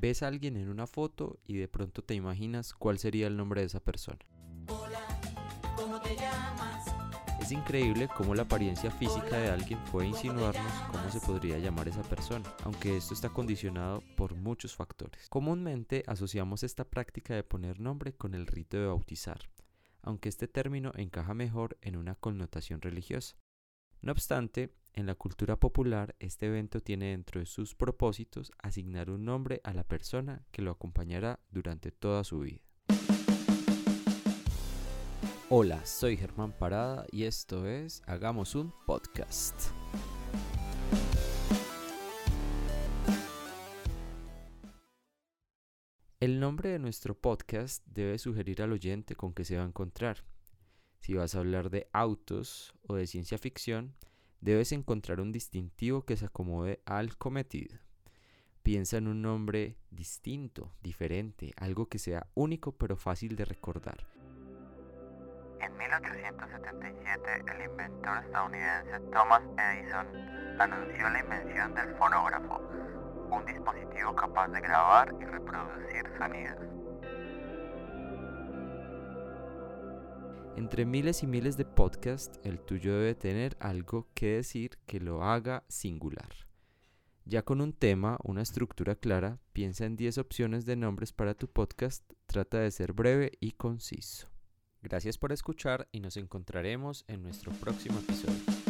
Ves a alguien en una foto y de pronto te imaginas cuál sería el nombre de esa persona. Es increíble cómo la apariencia física de alguien puede insinuarnos cómo se podría llamar esa persona, aunque esto está condicionado por muchos factores. Comúnmente asociamos esta práctica de poner nombre con el rito de bautizar, aunque este término encaja mejor en una connotación religiosa. No obstante, en la cultura popular este evento tiene dentro de sus propósitos asignar un nombre a la persona que lo acompañará durante toda su vida. Hola, soy Germán Parada y esto es Hagamos un podcast. El nombre de nuestro podcast debe sugerir al oyente con qué se va a encontrar. Si vas a hablar de autos o de ciencia ficción, debes encontrar un distintivo que se acomode al cometido. Piensa en un nombre distinto, diferente, algo que sea único pero fácil de recordar. En 1877, el inventor estadounidense Thomas Edison anunció la invención del fonógrafo, un dispositivo capaz de grabar y reproducir sonidos. Entre miles y miles de podcasts, el tuyo debe tener algo que decir que lo haga singular. Ya con un tema, una estructura clara, piensa en 10 opciones de nombres para tu podcast, trata de ser breve y conciso. Gracias por escuchar y nos encontraremos en nuestro próximo episodio.